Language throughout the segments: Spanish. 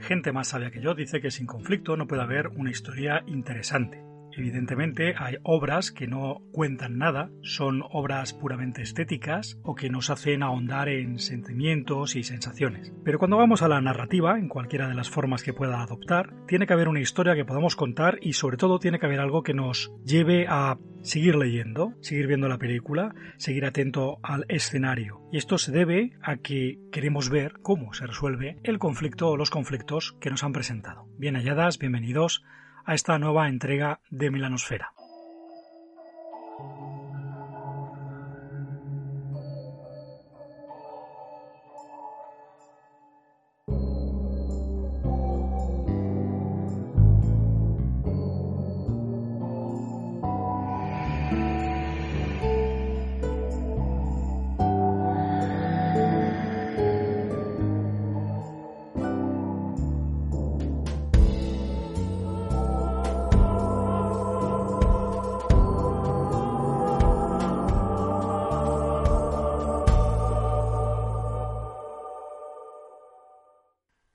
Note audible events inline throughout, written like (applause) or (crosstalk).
Gente más sabia que yo dice que sin conflicto no puede haber una historia interesante. Evidentemente hay obras que no cuentan nada, son obras puramente estéticas o que nos hacen ahondar en sentimientos y sensaciones. Pero cuando vamos a la narrativa, en cualquiera de las formas que pueda adoptar, tiene que haber una historia que podamos contar y sobre todo tiene que haber algo que nos lleve a seguir leyendo, seguir viendo la película, seguir atento al escenario. Y esto se debe a que queremos ver cómo se resuelve el conflicto o los conflictos que nos han presentado. Bien halladas, bienvenidos a esta nueva entrega de Milanosfera.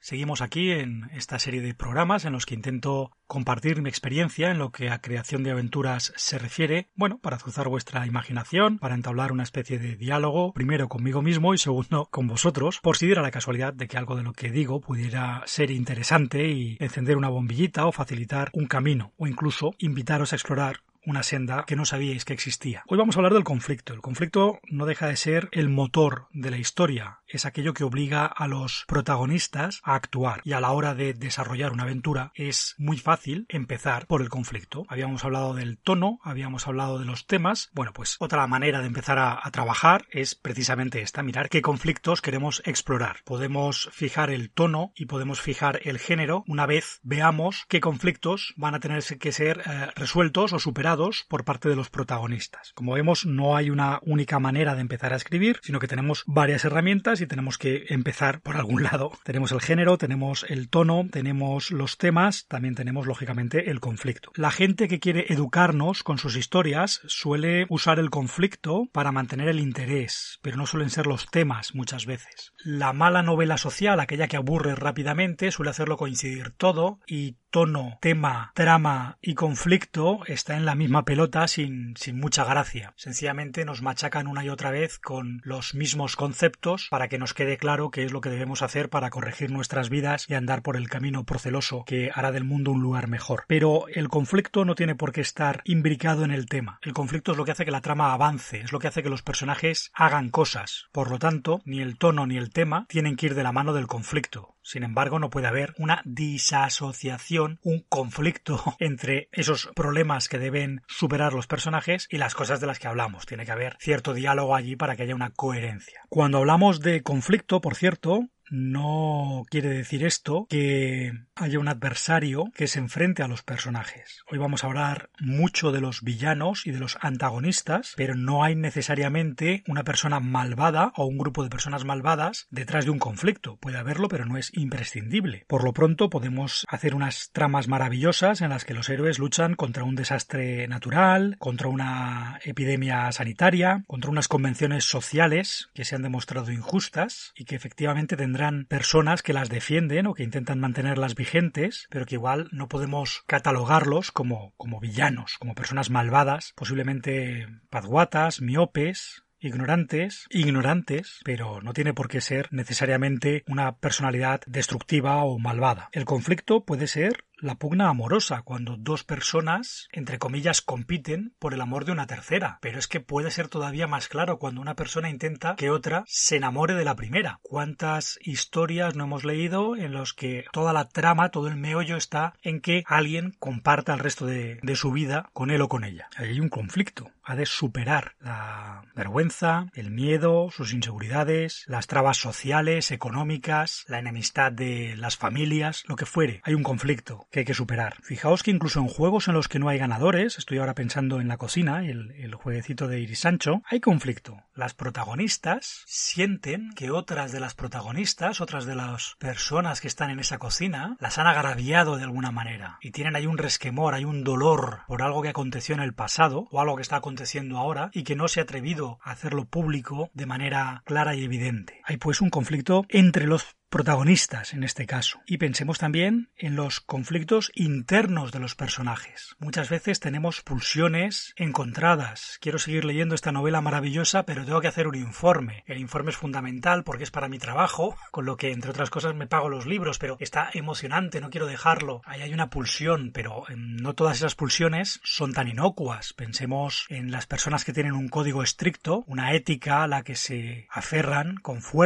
Seguimos aquí en esta serie de programas en los que intento compartir mi experiencia en lo que a creación de aventuras se refiere, bueno, para azuzar vuestra imaginación, para entablar una especie de diálogo, primero conmigo mismo y segundo con vosotros, por si diera la casualidad de que algo de lo que digo pudiera ser interesante y encender una bombillita o facilitar un camino, o incluso invitaros a explorar una senda que no sabíais que existía. Hoy vamos a hablar del conflicto. El conflicto no deja de ser el motor de la historia, es aquello que obliga a los protagonistas a actuar y a la hora de desarrollar una aventura es muy fácil empezar por el conflicto. Habíamos hablado del tono, habíamos hablado de los temas. Bueno, pues otra manera de empezar a, trabajar es precisamente esta, mirar qué conflictos queremos explorar. Podemos fijar el tono y podemos fijar el género una vez veamos qué conflictos van a tener que ser eh, resueltos o superados por parte de los protagonistas. Como vemos, no hay una única manera de empezar a escribir, sino que tenemos varias herramientas y tenemos que empezar por algún lado. Tenemos el género, tenemos el tono, tenemos los temas, también tenemos lógicamente el conflicto. La gente que quiere educarnos con sus historias suele usar el conflicto para mantener el interés, pero no suelen ser los temas muchas veces. La mala novela social, aquella que aburre rápidamente, suele hacerlo coincidir todo y tono, tema, trama y conflicto está en la misma pelota sin, sin mucha gracia. Sencillamente nos machacan una y otra vez con los mismos conceptos para que nos quede claro qué es lo que debemos hacer para corregir nuestras vidas y andar por el camino proceloso que hará del mundo un lugar mejor. Pero el conflicto no tiene por qué estar imbricado en el tema. El conflicto es lo que hace que la trama avance, es lo que hace que los personajes hagan cosas. Por lo tanto, ni el tono ni el tema tienen que ir de la mano del conflicto. Sin embargo, no puede haber una disasociación, un conflicto (laughs) entre esos problemas que deben superar los personajes y las cosas de las que hablamos. Tiene que haber cierto diálogo allí para que haya una coherencia. Cuando hablamos de conflicto, por cierto, no quiere decir esto que haya un adversario que se enfrente a los personajes. Hoy vamos a hablar mucho de los villanos y de los antagonistas, pero no hay necesariamente una persona malvada o un grupo de personas malvadas detrás de un conflicto. Puede haberlo, pero no es imprescindible. Por lo pronto podemos hacer unas tramas maravillosas en las que los héroes luchan contra un desastre natural, contra una epidemia sanitaria, contra unas convenciones sociales que se han demostrado injustas y que efectivamente tendrán personas que las defienden o que intentan mantenerlas vigentes, pero que igual no podemos catalogarlos como, como villanos, como personas malvadas, posiblemente pazguatas, miopes, ignorantes, ignorantes, pero no tiene por qué ser necesariamente una personalidad destructiva o malvada. El conflicto puede ser la pugna amorosa, cuando dos personas, entre comillas, compiten por el amor de una tercera. Pero es que puede ser todavía más claro cuando una persona intenta que otra se enamore de la primera. ¿Cuántas historias no hemos leído en los que toda la trama, todo el meollo está en que alguien comparta el resto de, de su vida con él o con ella? Hay un conflicto. Ha de superar la vergüenza, el miedo, sus inseguridades, las trabas sociales, económicas, la enemistad de las familias, lo que fuere. Hay un conflicto que hay que superar. Fijaos que incluso en juegos en los que no hay ganadores, estoy ahora pensando en la cocina, el, el jueguecito de Iris Sancho, hay conflicto. Las protagonistas sienten que otras de las protagonistas, otras de las personas que están en esa cocina, las han agraviado de alguna manera y tienen ahí un resquemor, hay un dolor por algo que aconteció en el pasado o algo que está aconteciendo ahora y que no se ha atrevido a hacerlo público de manera clara y evidente. Hay pues un conflicto entre los protagonistas en este caso. Y pensemos también en los conflictos internos de los personajes. Muchas veces tenemos pulsiones encontradas. Quiero seguir leyendo esta novela maravillosa, pero tengo que hacer un informe. El informe es fundamental porque es para mi trabajo, con lo que entre otras cosas me pago los libros, pero está emocionante, no quiero dejarlo. Ahí hay una pulsión, pero em, no todas esas pulsiones son tan inocuas. Pensemos en las personas que tienen un código estricto, una ética a la que se aferran con fuerza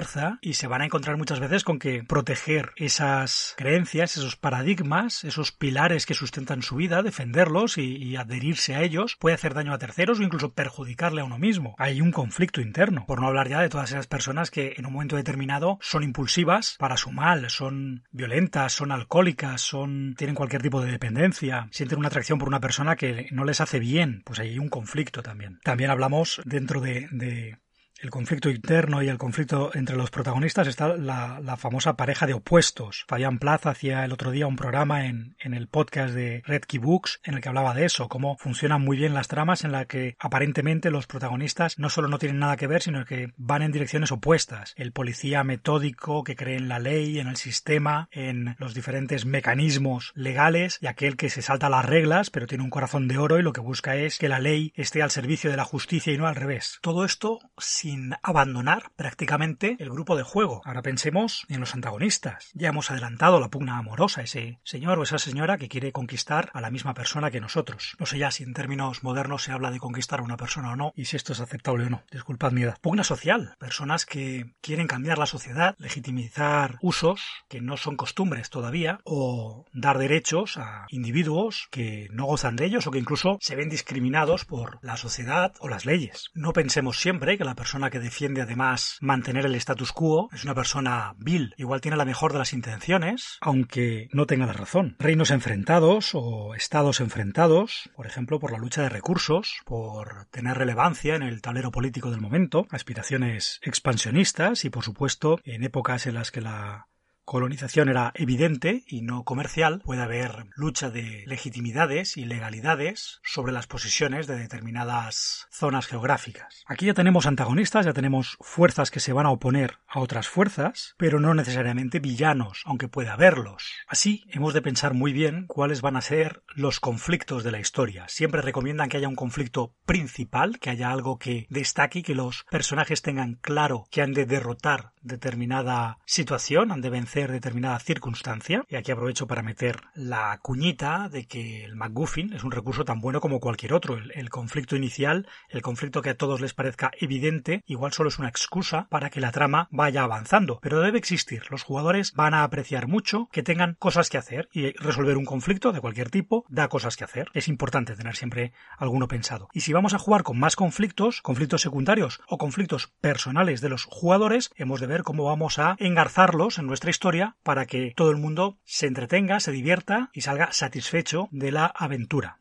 y se van a encontrar muchas veces con que proteger esas creencias, esos paradigmas, esos pilares que sustentan su vida, defenderlos y, adherirse a ellos, puede hacer daño a terceros o incluso perjudicarle a uno mismo. Hay un conflicto interno, por no hablar ya de todas esas personas que en un momento determinado son impulsivas para su mal, son violentas, son alcohólicas, son tienen cualquier tipo de dependencia, sienten una atracción por una persona que no les hace bien, pues hay un conflicto también. También hablamos dentro de, de el conflicto interno y el conflicto entre los protagonistas está la, la famosa pareja de opuestos. Fabián Plaza hacía el otro día un programa en, en el podcast de Red Key Books en el que hablaba de eso, cómo funcionan muy bien las tramas en la que aparentemente los protagonistas no solo no tienen nada que ver, sino que van en direcciones opuestas. El policía metódico que cree en la ley, en el sistema, en los diferentes mecanismos legales y aquel que se salta las reglas pero tiene un corazón de oro y lo que busca es que la ley esté al servicio de la justicia y no al revés. Todo esto sin sin abandonar prácticamente el grupo de juego. Ahora pensemos en los antagonistas. Ya hemos adelantado la pugna amorosa, ese señor o esa señora que quiere conquistar a la misma persona que nosotros. No sé ya si en términos modernos se habla de conquistar a una persona o no, y si esto es aceptable o no. Disculpad mi edad. Pugna social. Personas que quieren cambiar la sociedad, legitimizar usos que no son costumbres todavía, o dar derechos a individuos que no gozan de ellos o que incluso se ven discriminados por la sociedad o las leyes. No pensemos siempre que la persona que defiende además mantener el status quo es una persona vil. Igual tiene la mejor de las intenciones, aunque no tenga la razón. Reinos enfrentados o estados enfrentados, por ejemplo, por la lucha de recursos, por tener relevancia en el tablero político del momento, aspiraciones expansionistas y, por supuesto, en épocas en las que la colonización era evidente y no comercial, puede haber lucha de legitimidades y legalidades sobre las posiciones de determinadas zonas geográficas. Aquí ya tenemos antagonistas, ya tenemos fuerzas que se van a oponer a otras fuerzas, pero no necesariamente villanos, aunque pueda haberlos. Así, hemos de pensar muy bien cuáles van a ser los conflictos de la historia. Siempre recomiendan que haya un conflicto principal, que haya algo que destaque y que los personajes tengan claro que han de derrotar determinada situación, han de vencer determinada circunstancia. Y aquí aprovecho para meter la cuñita de que el MacGuffin es un recurso tan bueno como cualquier otro. El, conflicto inicial, el conflicto que a todos les parezca evidente, igual solo es una excusa para que la trama vaya avanzando. Pero debe existir. Los jugadores van a apreciar mucho que tengan cosas que hacer y resolver un conflicto de cualquier tipo da cosas que hacer. Es importante tener siempre alguno pensado. Y si vamos a jugar con más conflictos, conflictos secundarios o conflictos personales de los jugadores, hemos de ver cómo vamos a engarzarlos en nuestra historia para que todo el mundo se entretenga, se divierta y salga satisfecho de la aventura.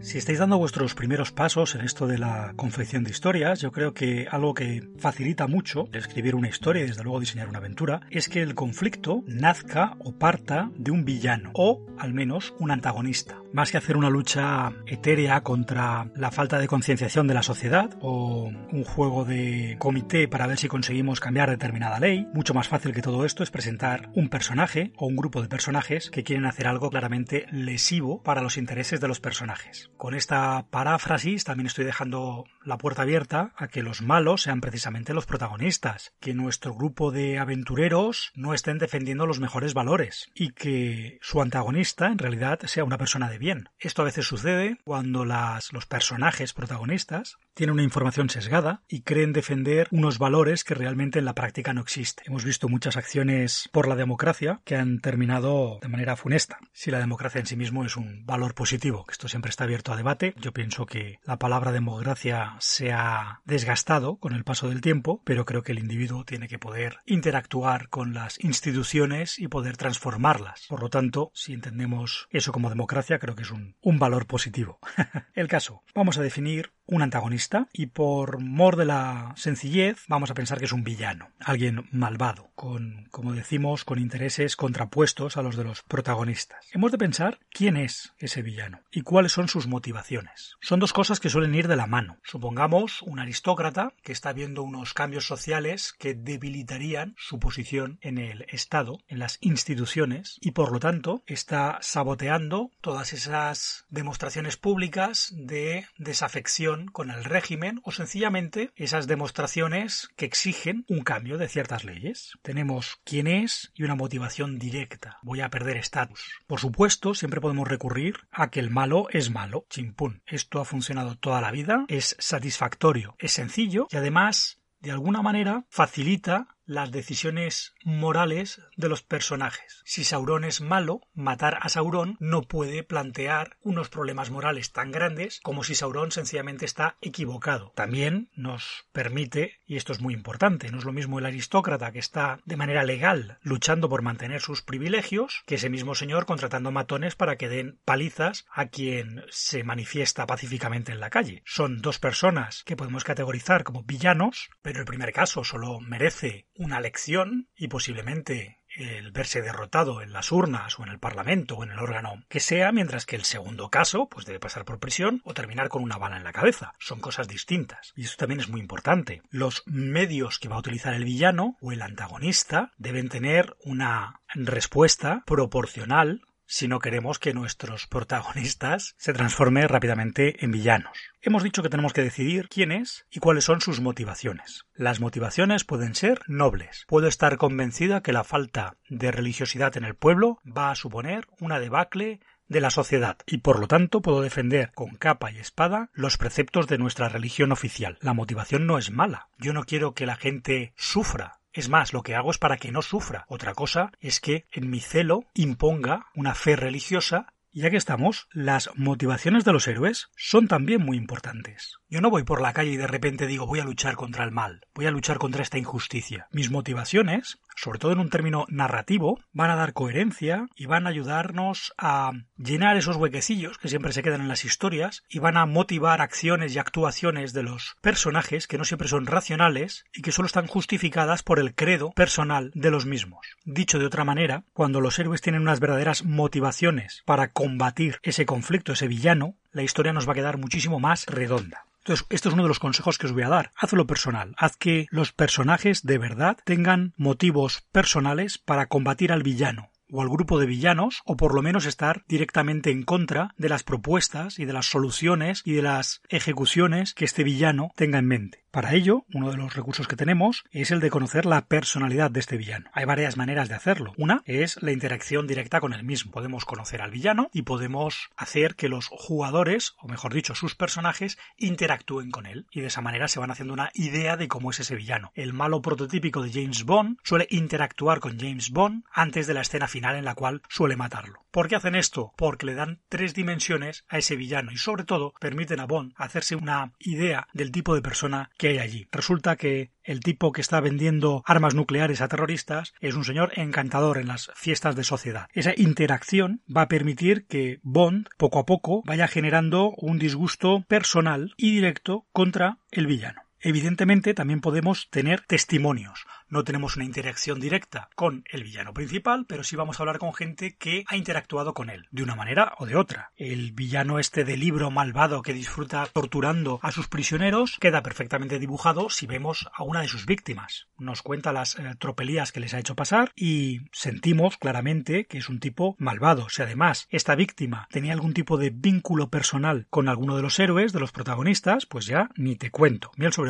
Si estáis dando vuestros primeros pasos en esto de la confección de historias, yo creo que algo que facilita mucho escribir una historia y desde luego diseñar una aventura es que el conflicto nazca o parta de un villano o al menos un antagonista. más que hacer una lucha etérea contra la falta de concienciación de la sociedad o un juego de comité para ver si conseguimos cambiar determinada ley, mucho más fácil que todo esto es presentar un personaje o un grupo de personajes que quieren hacer algo claramente lesivo para los intereses de los personajes. Con esta paráfrasis también estoy dejando la puerta abierta a que los malos sean precisamente los protagonistas, que nuestro grupo de aventureros no estén defendiendo los mejores valores y que su antagonista en realidad sea una persona de bien. Esto a veces sucede cuando las, los personajes protagonistas tienen una información sesgada y creen defender unos valores que realmente en la práctica no existen. Hemos visto muchas acciones por la democracia que han terminado de manera funesta. Si la democracia en sí mismo es un valor positivo, que esto siempre está abierto a debate, yo pienso que la palabra democracia se ha desgastado con el paso del tiempo, pero creo que el individuo tiene que poder interactuar con las instituciones y poder transformarlas. Por lo tanto, si entendemos eso como democracia, creo que es un, un valor positivo. (laughs) el caso, vamos a definir un antagonista y por mor de la sencillez vamos a pensar que es un villano, alguien malvado, con, como decimos, con intereses contrapuestos a los de los protagonistas. Hemos de pensar quién es ese villano y cuáles son sus motivaciones. Son dos cosas que suelen ir de la mano. Supongamos un aristócrata que está viendo unos cambios sociales que debilitarían su posición en el Estado, en las instituciones, y por lo tanto está saboteando todas esas demostraciones públicas de desafección con el régimen o sencillamente esas demostraciones que exigen un cambio de ciertas leyes. Tenemos quién es y una motivación directa. Voy a perder estatus. Por supuesto, siempre podemos recurrir a que el malo es malo. Chimpún. Esto ha funcionado toda la vida, es satisfactorio, es sencillo y además de alguna manera facilita las decisiones morales de los personajes. Si Sauron es malo, matar a Sauron no puede plantear unos problemas morales tan grandes como si Sauron sencillamente está equivocado. También nos permite, y esto es muy importante, no es lo mismo el aristócrata que está de manera legal luchando por mantener sus privilegios que ese mismo señor contratando matones para que den palizas a quien se manifiesta pacíficamente en la calle. Son dos personas que podemos categorizar como villanos, pero el primer caso solo merece una lección y posiblemente el verse derrotado en las urnas o en el Parlamento o en el órgano que sea, mientras que el segundo caso pues debe pasar por prisión o terminar con una bala en la cabeza. Son cosas distintas. Y esto también es muy importante. Los medios que va a utilizar el villano o el antagonista deben tener una respuesta proporcional si no queremos que nuestros protagonistas se transformen rápidamente en villanos. Hemos dicho que tenemos que decidir quién es y cuáles son sus motivaciones. Las motivaciones pueden ser nobles. Puedo estar convencida que la falta de religiosidad en el pueblo va a suponer una debacle de la sociedad y por lo tanto puedo defender con capa y espada los preceptos de nuestra religión oficial. La motivación no es mala. Yo no quiero que la gente sufra es más, lo que hago es para que no sufra. Otra cosa es que en mi celo imponga una fe religiosa y ya que estamos, las motivaciones de los héroes son también muy importantes. Yo no voy por la calle y de repente digo voy a luchar contra el mal, voy a luchar contra esta injusticia. Mis motivaciones, sobre todo en un término narrativo, van a dar coherencia y van a ayudarnos a llenar esos huequecillos que siempre se quedan en las historias y van a motivar acciones y actuaciones de los personajes que no siempre son racionales y que solo están justificadas por el credo personal de los mismos. Dicho de otra manera, cuando los héroes tienen unas verdaderas motivaciones para combatir ese conflicto, ese villano, la historia nos va a quedar muchísimo más redonda. Entonces, esto es uno de los consejos que os voy a dar. Hazlo personal. Haz que los personajes de verdad tengan motivos personales para combatir al villano o al grupo de villanos, o por lo menos estar directamente en contra de las propuestas y de las soluciones y de las ejecuciones que este villano tenga en mente. Para ello, uno de los recursos que tenemos es el de conocer la personalidad de este villano. Hay varias maneras de hacerlo. Una es la interacción directa con el mismo. Podemos conocer al villano y podemos hacer que los jugadores, o mejor dicho, sus personajes, interactúen con él. Y de esa manera se van haciendo una idea de cómo es ese villano. El malo prototípico de James Bond suele interactuar con James Bond antes de la escena final en la cual suele matarlo. ¿Por qué hacen esto? Porque le dan tres dimensiones a ese villano y sobre todo permiten a Bond hacerse una idea del tipo de persona que hay allí. Resulta que el tipo que está vendiendo armas nucleares a terroristas es un señor encantador en las fiestas de sociedad. Esa interacción va a permitir que Bond poco a poco vaya generando un disgusto personal y directo contra el villano. Evidentemente también podemos tener testimonios. No tenemos una interacción directa con el villano principal, pero sí vamos a hablar con gente que ha interactuado con él, de una manera o de otra. El villano este de libro malvado que disfruta torturando a sus prisioneros queda perfectamente dibujado si vemos a una de sus víctimas. Nos cuenta las eh, tropelías que les ha hecho pasar y sentimos claramente que es un tipo malvado. Si además esta víctima tenía algún tipo de vínculo personal con alguno de los héroes, de los protagonistas, pues ya ni te cuento. Miel sobre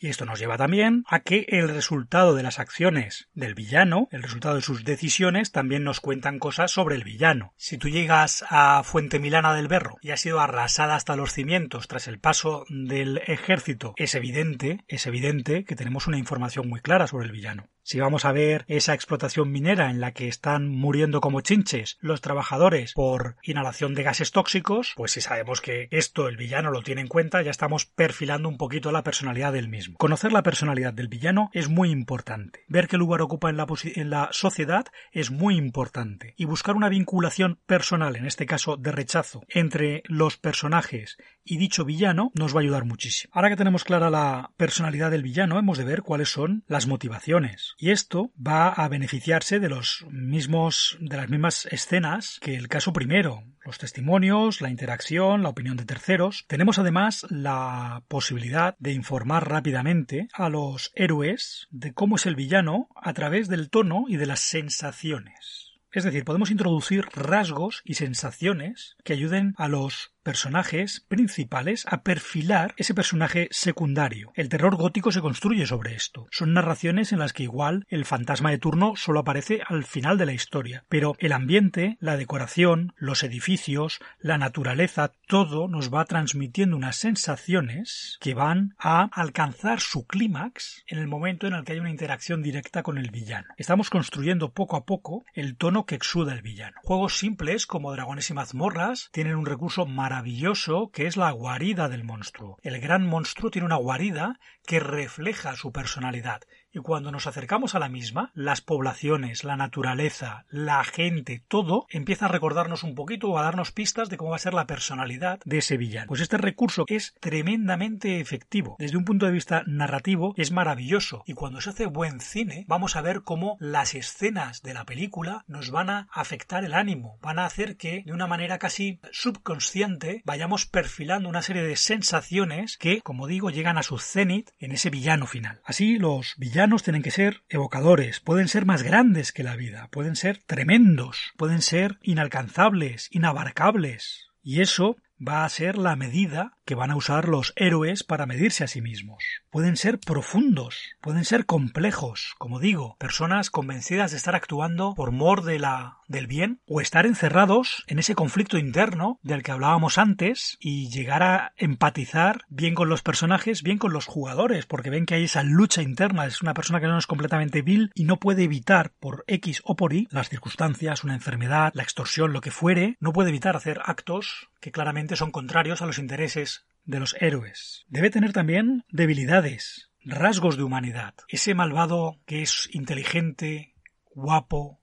Y esto nos lleva también a que el resultado de las acciones del villano, el resultado de sus decisiones, también nos cuentan cosas sobre el villano. Si tú llegas a Fuente Milana del Berro y ha sido arrasada hasta los cimientos tras el paso del ejército, es evidente, es evidente que tenemos una información muy clara sobre el villano. Si vamos a ver esa explotación minera en la que están muriendo como chinches los trabajadores por inhalación de gases tóxicos, pues si sabemos que esto el villano lo tiene en cuenta, ya estamos perfilando un poquito la personalidad del mismo. Conocer la personalidad del villano es muy importante. Ver qué lugar ocupa en la, sociedad es muy importante. Y buscar una vinculación personal, en este caso de rechazo, entre los personajes y dicho villano nos va a ayudar muchísimo. Ahora que tenemos clara la personalidad del villano, hemos de ver cuáles son las motivaciones. Y esto va a beneficiarse de los mismos, de las mismas escenas que el caso primero. Los testimonios, la interacción, la opinión de terceros. Tenemos además la posibilidad de informar rápidamente a los héroes de cómo es el villano a través del tono y de las sensaciones. Es decir, podemos introducir rasgos y sensaciones que ayuden a los personajes principales a perfilar ese personaje secundario. El terror gótico se construye sobre esto. Son narraciones en las que igual el fantasma de turno solo aparece al final de la historia, pero el ambiente, la decoración, los edificios, la naturaleza, todo nos va transmitiendo unas sensaciones que van a alcanzar su clímax en el momento en el que hay una interacción directa con el villano. Estamos construyendo poco a poco el tono que exuda el villano. Juegos simples como Dragones y mazmorras tienen un recurso maravilloso maravilloso que es la guarida del monstruo. El gran monstruo tiene una guarida que refleja su personalidad y cuando nos acercamos a la misma, las poblaciones, la naturaleza, la gente, todo empieza a recordarnos un poquito o a darnos pistas de cómo va a ser la personalidad de ese villano. Pues este recurso es tremendamente efectivo. Desde un punto de vista narrativo es maravilloso y cuando se hace buen cine vamos a ver cómo las escenas de la película nos van a afectar el ánimo, van a hacer que de una manera casi subconsciente vayamos perfilando una serie de sensaciones que, como digo, llegan a su cenit en ese villano final. Así los villanos tienen que ser evocadores, pueden ser más grandes que la vida, pueden ser tremendos, pueden ser inalcanzables, inabarcables. Y eso va a ser la medida que van a usar los héroes para medirse a sí mismos. Pueden ser profundos, pueden ser complejos, como digo, personas convencidas de estar actuando por mor de la del bien o estar encerrados en ese conflicto interno del que hablábamos antes y llegar a empatizar bien con los personajes, bien con los jugadores, porque ven que hay esa lucha interna, es una persona que no es completamente vil y no puede evitar por X o por Y las circunstancias, una enfermedad, la extorsión, lo que fuere, no puede evitar hacer actos que claramente son contrarios a los intereses de los héroes. Debe tener también debilidades, rasgos de humanidad. Ese malvado que es inteligente, guapo,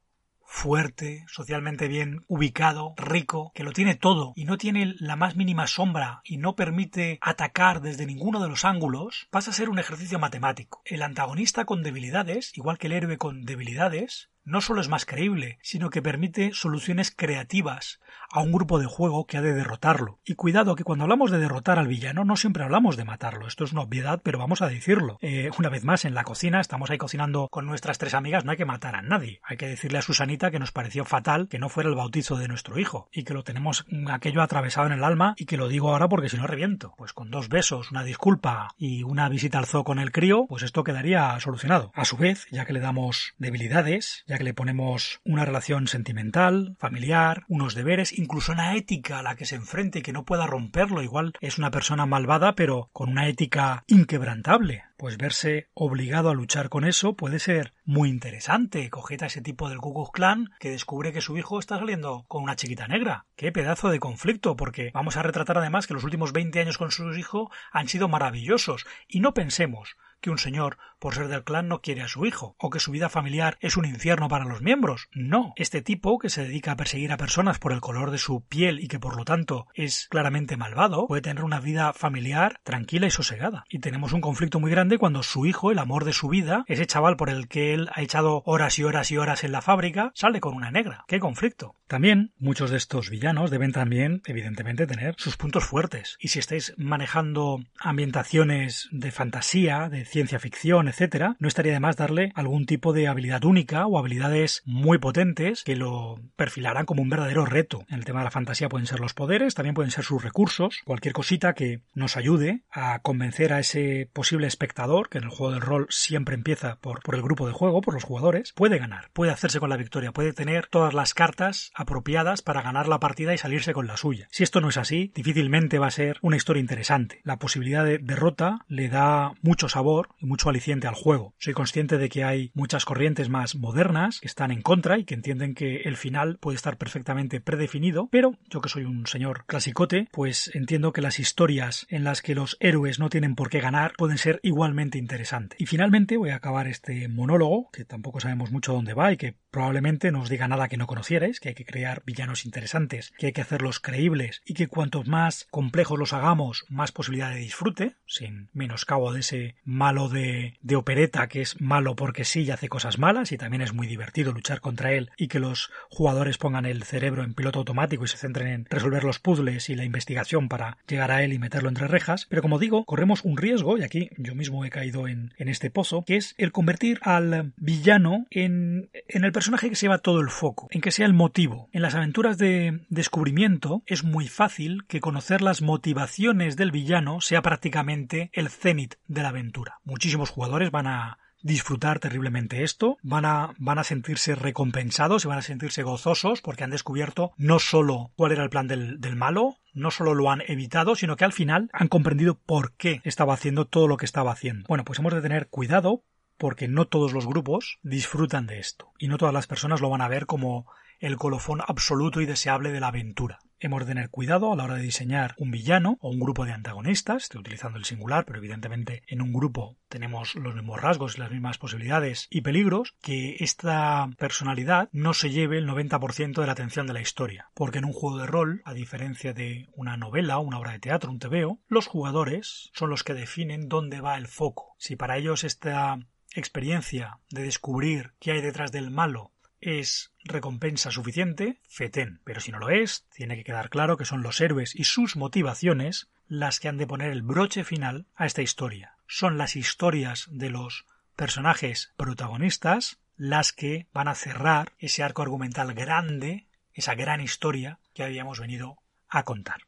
fuerte, socialmente bien ubicado, rico, que lo tiene todo y no tiene la más mínima sombra y no permite atacar desde ninguno de los ángulos, pasa a ser un ejercicio matemático. El antagonista con debilidades, igual que el héroe con debilidades, no solo es más creíble, sino que permite soluciones creativas a un grupo de juego que ha de derrotarlo. Y cuidado que cuando hablamos de derrotar al villano no siempre hablamos de matarlo. Esto es una obviedad, pero vamos a decirlo. Eh, una vez más, en la cocina estamos ahí cocinando con nuestras tres amigas, no hay que matar a nadie. Hay que decirle a Susanita que nos pareció fatal que no fuera el bautizo de nuestro hijo y que lo tenemos aquello atravesado en el alma y que lo digo ahora porque si no reviento. Pues con dos besos, una disculpa y una visita al zoo con el crío, pues esto quedaría solucionado. A su vez, ya que le damos debilidades, ya que le ponemos una relación sentimental, familiar, unos deberes, incluso una ética a la que se enfrente y que no pueda romperlo. Igual es una persona malvada, pero con una ética inquebrantable. Pues verse obligado a luchar con eso puede ser muy interesante. Cogeta a ese tipo del Ku Clan que descubre que su hijo está saliendo con una chiquita negra. Qué pedazo de conflicto, porque vamos a retratar además que los últimos 20 años con su hijo han sido maravillosos. Y no pensemos que un señor, por ser del clan, no quiere a su hijo, o que su vida familiar es un infierno para los miembros. No. Este tipo, que se dedica a perseguir a personas por el color de su piel y que por lo tanto es claramente malvado, puede tener una vida familiar tranquila y sosegada. Y tenemos un conflicto muy grande cuando su hijo, el amor de su vida, ese chaval por el que él ha echado horas y horas y horas en la fábrica, sale con una negra. ¡Qué conflicto! También, muchos de estos villanos deben también, evidentemente, tener sus puntos fuertes. Y si estáis manejando ambientaciones de fantasía, de ciencia ficción, etcétera, no estaría de más darle algún tipo de habilidad única o habilidades muy potentes que lo perfilarán como un verdadero reto. En el tema de la fantasía pueden ser los poderes, también pueden ser sus recursos, cualquier cosita que nos ayude a convencer a ese posible espectador, que en el juego del rol siempre empieza por, por el grupo de juego, por los jugadores, puede ganar, puede hacerse con la victoria, puede tener todas las cartas apropiadas para ganar la partida y salirse con la suya. Si esto no es así, difícilmente va a ser una historia interesante. La posibilidad de derrota le da mucho sabor y mucho aliciente al juego. Soy consciente de que hay muchas corrientes más modernas que están en contra y que entienden que el final puede estar perfectamente predefinido, pero yo que soy un señor clasicote, pues entiendo que las historias en las que los héroes no tienen por qué ganar pueden ser igualmente interesantes. Y finalmente voy a acabar este monólogo, que tampoco sabemos mucho dónde va y que probablemente no os diga nada que no conocierais, que hay que crear villanos interesantes, que hay que hacerlos creíbles y que cuantos más complejos los hagamos, más posibilidad de disfrute, sin menoscabo de ese malo de, de opereta que es malo porque sí y hace cosas malas y también es muy divertido luchar contra él y que los jugadores pongan el cerebro en piloto automático y se centren en resolver los puzzles y la investigación para llegar a él y meterlo entre rejas, pero como digo, corremos un riesgo, y aquí yo mismo he caído en, en este pozo, que es el convertir al villano en, en el personaje que se lleva todo el foco, en que sea el motivo. En las aventuras de descubrimiento es muy fácil que conocer las motivaciones del villano sea prácticamente el cenit de la aventura. Muchísimos jugadores van a disfrutar terriblemente esto, van a, van a sentirse recompensados y van a sentirse gozosos porque han descubierto no solo cuál era el plan del, del malo, no solo lo han evitado, sino que al final han comprendido por qué estaba haciendo todo lo que estaba haciendo. Bueno, pues hemos de tener cuidado porque no todos los grupos disfrutan de esto y no todas las personas lo van a ver como el colofón absoluto y deseable de la aventura. Hemos de tener cuidado a la hora de diseñar un villano o un grupo de antagonistas, estoy utilizando el singular, pero evidentemente en un grupo tenemos los mismos rasgos y las mismas posibilidades y peligros, que esta personalidad no se lleve el 90% de la atención de la historia, porque en un juego de rol, a diferencia de una novela, una obra de teatro, un tebeo, los jugadores son los que definen dónde va el foco. Si para ellos esta experiencia de descubrir qué hay detrás del malo es recompensa suficiente, fetén. Pero si no lo es, tiene que quedar claro que son los héroes y sus motivaciones las que han de poner el broche final a esta historia. Son las historias de los personajes protagonistas las que van a cerrar ese arco argumental grande, esa gran historia que habíamos venido a contar.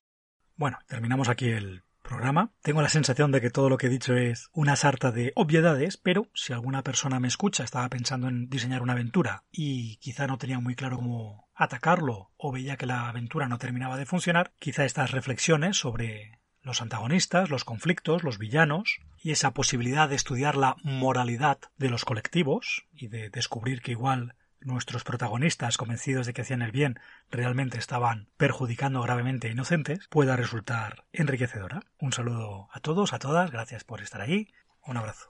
Bueno, terminamos aquí el programa. Tengo la sensación de que todo lo que he dicho es una sarta de obviedades, pero si alguna persona me escucha, estaba pensando en diseñar una aventura y quizá no tenía muy claro cómo atacarlo o veía que la aventura no terminaba de funcionar, quizá estas reflexiones sobre los antagonistas, los conflictos, los villanos y esa posibilidad de estudiar la moralidad de los colectivos y de descubrir que igual nuestros protagonistas, convencidos de que hacían el bien, realmente estaban perjudicando gravemente a inocentes, pueda resultar enriquecedora. Un saludo a todos, a todas, gracias por estar ahí, un abrazo.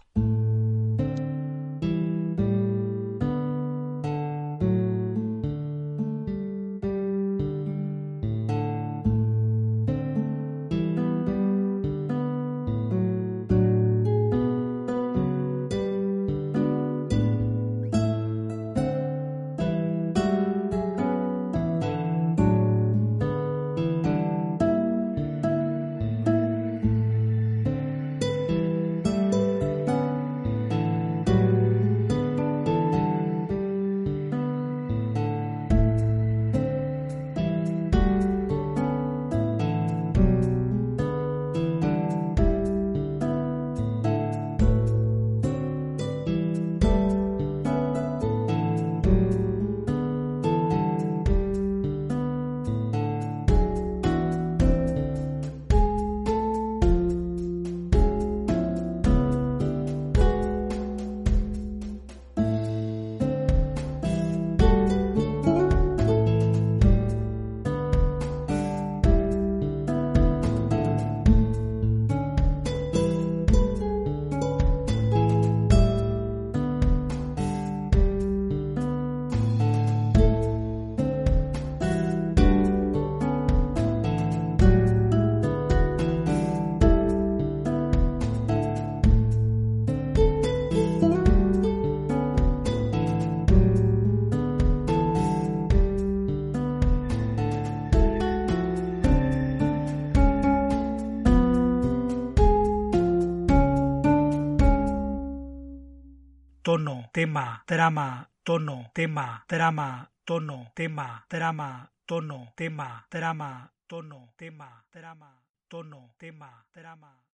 Tema, trama, tono, tema, trama, tono, tema, trama, tono, tema, trama, tono, tema, trama, tono, tema, trama.